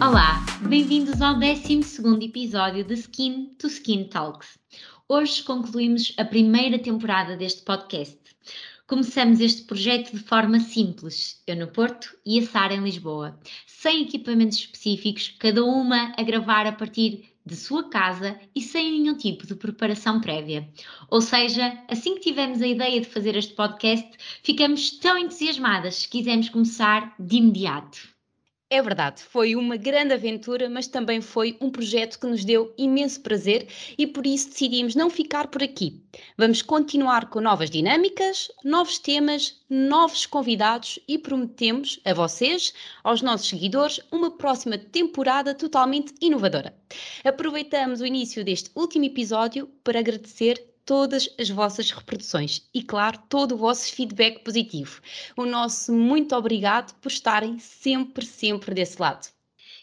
Olá, bem-vindos ao 12 episódio de Skin to Skin Talks. Hoje concluímos a primeira temporada deste podcast. Começamos este projeto de forma simples, eu no Porto e a Sara em Lisboa, sem equipamentos específicos, cada uma a gravar a partir de sua casa e sem nenhum tipo de preparação prévia. Ou seja, assim que tivemos a ideia de fazer este podcast, ficamos tão entusiasmadas que quisemos começar de imediato. É verdade, foi uma grande aventura, mas também foi um projeto que nos deu imenso prazer e por isso decidimos não ficar por aqui. Vamos continuar com novas dinâmicas, novos temas, novos convidados e prometemos a vocês, aos nossos seguidores, uma próxima temporada totalmente inovadora. Aproveitamos o início deste último episódio para agradecer todas as vossas reproduções e, claro, todo o vosso feedback positivo. O nosso muito obrigado por estarem sempre, sempre desse lado.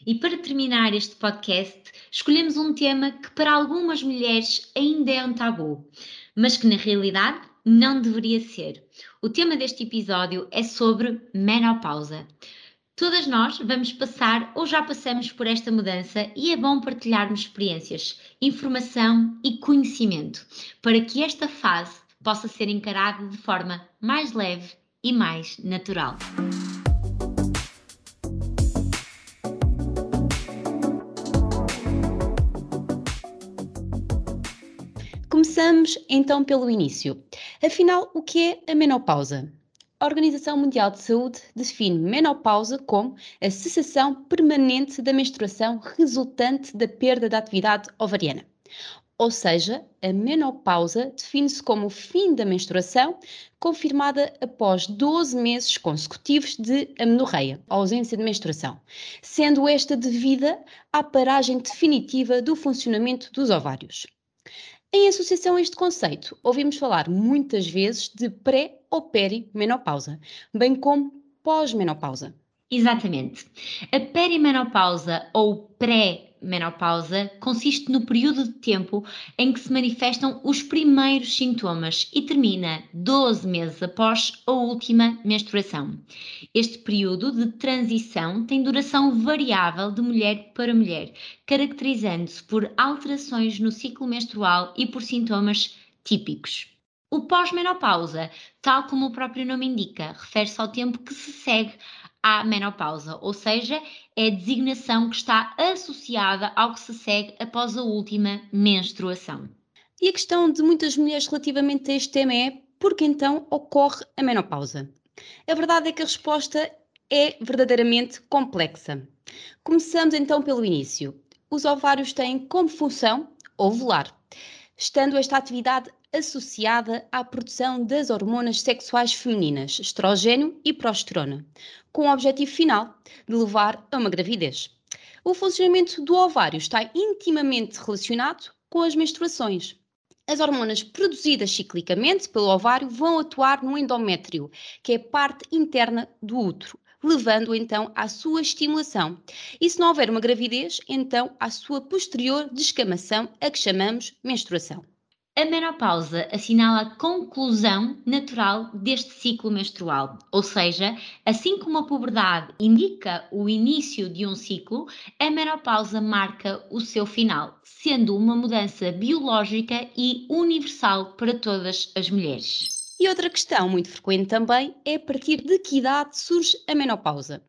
E para terminar este podcast, escolhemos um tema que para algumas mulheres ainda é um tabu, mas que na realidade não deveria ser. O tema deste episódio é sobre menopausa. Todas nós vamos passar ou já passamos por esta mudança e é bom partilharmos experiências, informação e conhecimento para que esta fase possa ser encarada de forma mais leve e mais natural. Começamos então pelo início. Afinal, o que é a menopausa? A Organização Mundial de Saúde define menopausa como a cessação permanente da menstruação resultante da perda da atividade ovariana. Ou seja, a menopausa define-se como o fim da menstruação, confirmada após 12 meses consecutivos de amenorreia, ausência de menstruação, sendo esta devida à paragem definitiva do funcionamento dos ovários. Em associação a este conceito, ouvimos falar muitas vezes de pré ou perimenopausa, bem como pós-menopausa. Exatamente. A perimenopausa ou pré-menopausa consiste no período de tempo em que se manifestam os primeiros sintomas e termina 12 meses após a última menstruação. Este período de transição tem duração variável de mulher para mulher, caracterizando-se por alterações no ciclo menstrual e por sintomas típicos. O pós-menopausa, tal como o próprio nome indica, refere-se ao tempo que se segue à menopausa, ou seja, é a designação que está associada ao que se segue após a última menstruação. E a questão de muitas mulheres relativamente a este tema é por que então ocorre a menopausa? A verdade é que a resposta é verdadeiramente complexa. Começamos então pelo início. Os ovários têm como função ovular, estando esta atividade associada à produção das hormonas sexuais femininas, estrogênio e progesterona, com o objetivo final de levar a uma gravidez. O funcionamento do ovário está intimamente relacionado com as menstruações. As hormonas produzidas ciclicamente pelo ovário vão atuar no endométrio, que é parte interna do útero, levando então à sua estimulação. E se não houver uma gravidez, então à sua posterior descamação, a que chamamos menstruação. A menopausa assinala a conclusão natural deste ciclo menstrual, ou seja, assim como a puberdade indica o início de um ciclo, a menopausa marca o seu final, sendo uma mudança biológica e universal para todas as mulheres. E outra questão muito frequente também é a partir de que idade surge a menopausa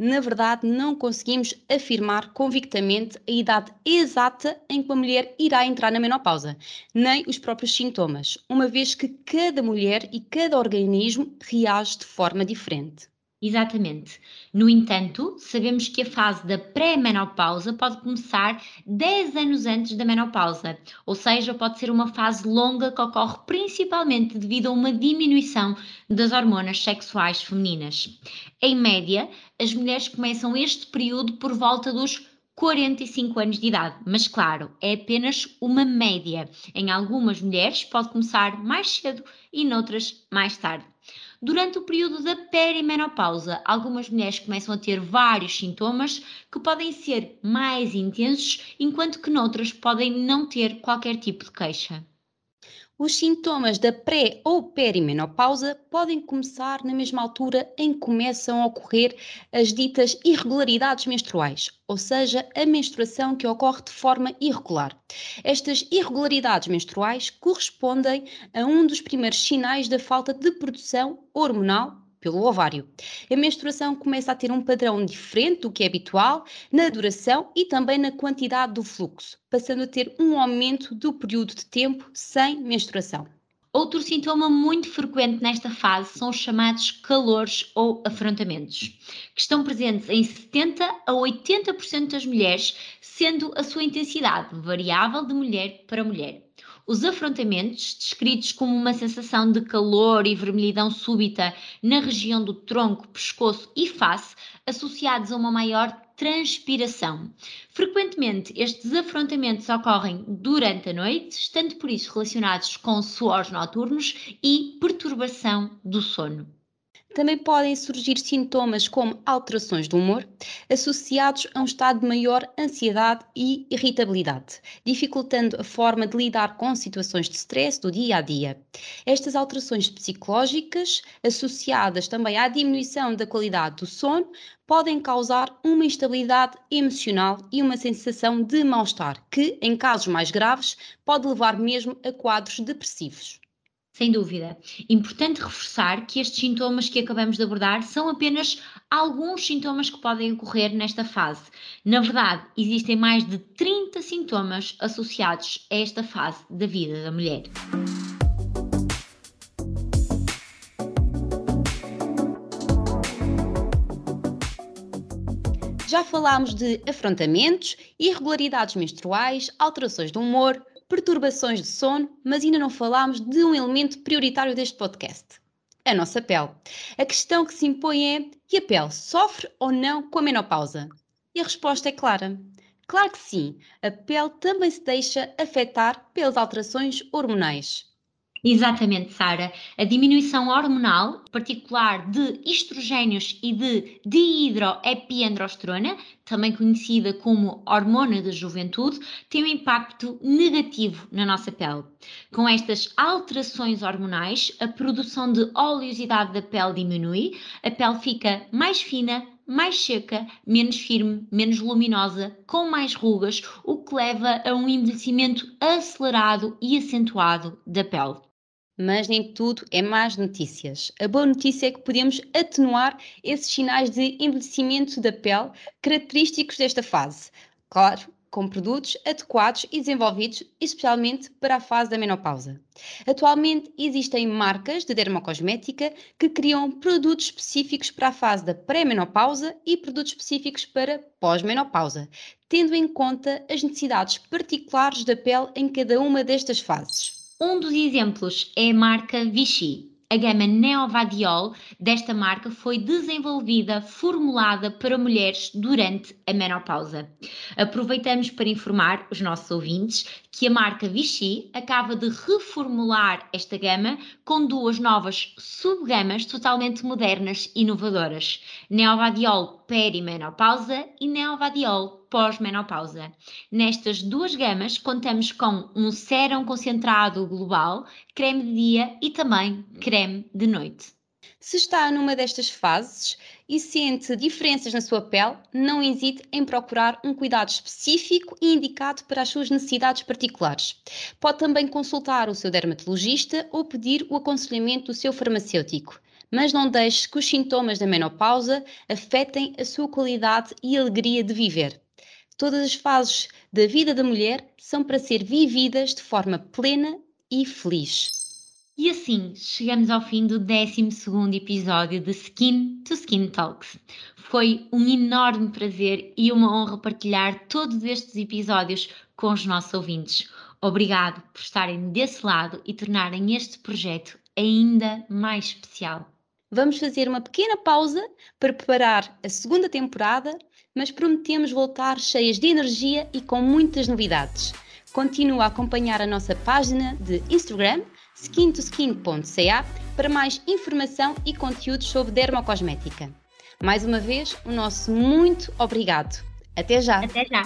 na verdade, não conseguimos afirmar convictamente a idade exata em que uma mulher irá entrar na menopausa, nem os próprios sintomas, uma vez que cada mulher e cada organismo reage de forma diferente. Exatamente. No entanto, sabemos que a fase da pré-menopausa pode começar 10 anos antes da menopausa, ou seja, pode ser uma fase longa que ocorre principalmente devido a uma diminuição das hormonas sexuais femininas. Em média, as mulheres começam este período por volta dos 45 anos de idade, mas claro, é apenas uma média. Em algumas mulheres pode começar mais cedo e noutras mais tarde. Durante o período da perimenopausa, algumas mulheres começam a ter vários sintomas que podem ser mais intensos, enquanto que noutras podem não ter qualquer tipo de queixa. Os sintomas da pré ou perimenopausa podem começar na mesma altura em que começam a ocorrer as ditas irregularidades menstruais, ou seja, a menstruação que ocorre de forma irregular. Estas irregularidades menstruais correspondem a um dos primeiros sinais da falta de produção hormonal pelo ovário. A menstruação começa a ter um padrão diferente do que é habitual na duração e também na quantidade do fluxo, passando a ter um aumento do período de tempo sem menstruação. Outro sintoma muito frequente nesta fase são os chamados calores ou afrontamentos, que estão presentes em 70 a 80% das mulheres, sendo a sua intensidade variável de mulher para mulher. Os afrontamentos, descritos como uma sensação de calor e vermelhidão súbita na região do tronco, pescoço e face, associados a uma maior transpiração. Frequentemente, estes afrontamentos ocorrem durante a noite, estando por isso relacionados com suores noturnos e perturbação do sono. Também podem surgir sintomas como alterações do humor, associados a um estado de maior ansiedade e irritabilidade, dificultando a forma de lidar com situações de stress do dia a dia. Estas alterações psicológicas, associadas também à diminuição da qualidade do sono, podem causar uma instabilidade emocional e uma sensação de mal-estar, que, em casos mais graves, pode levar mesmo a quadros depressivos. Sem dúvida. Importante reforçar que estes sintomas que acabamos de abordar são apenas alguns sintomas que podem ocorrer nesta fase. Na verdade, existem mais de 30 sintomas associados a esta fase da vida da mulher. Já falámos de afrontamentos, irregularidades menstruais, alterações do humor, perturbações de sono, mas ainda não falámos de um elemento prioritário deste podcast: a nossa pele. A questão que se impõe é: e a pele sofre ou não com a menopausa? E a resposta é clara. Claro que sim, a pele também se deixa afetar pelas alterações hormonais. Exatamente, Sara. A diminuição hormonal, particular de estrogénios e de dihidroepiandrosterona, também conhecida como hormona da juventude, tem um impacto negativo na nossa pele. Com estas alterações hormonais, a produção de oleosidade da pele diminui, a pele fica mais fina, mais seca, menos firme, menos luminosa, com mais rugas, o que leva a um envelhecimento acelerado e acentuado da pele mas nem tudo é más notícias. A boa notícia é que podemos atenuar esses sinais de envelhecimento da pele característicos desta fase. Claro, com produtos adequados e desenvolvidos especialmente para a fase da menopausa. Atualmente existem marcas de dermocosmética que criam produtos específicos para a fase da pré-menopausa e produtos específicos para pós-menopausa, tendo em conta as necessidades particulares da pele em cada uma destas fases. Um dos exemplos é a marca Vichy. A gama Neovadiol desta marca foi desenvolvida, formulada para mulheres durante a menopausa. Aproveitamos para informar os nossos ouvintes que a marca Vichy acaba de reformular esta gama com duas novas subgamas totalmente modernas e inovadoras: Neovadiol perimenopausa e Neovadiol pós-menopausa. Nestas duas gamas, contamos com um sérum concentrado global, creme de dia e também creme de noite. Se está numa destas fases e sente diferenças na sua pele, não hesite em procurar um cuidado específico e indicado para as suas necessidades particulares. Pode também consultar o seu dermatologista ou pedir o aconselhamento do seu farmacêutico mas não deixe que os sintomas da menopausa afetem a sua qualidade e alegria de viver. Todas as fases da vida da mulher são para ser vividas de forma plena e feliz. E assim chegamos ao fim do 12 episódio de Skin to Skin Talks. Foi um enorme prazer e uma honra partilhar todos estes episódios com os nossos ouvintes. Obrigado por estarem desse lado e tornarem este projeto ainda mais especial. Vamos fazer uma pequena pausa para preparar a segunda temporada, mas prometemos voltar cheias de energia e com muitas novidades. Continua a acompanhar a nossa página de Instagram, skintoskin.ca, para mais informação e conteúdos sobre dermocosmética. Mais uma vez, o nosso muito obrigado. Até já! Até já!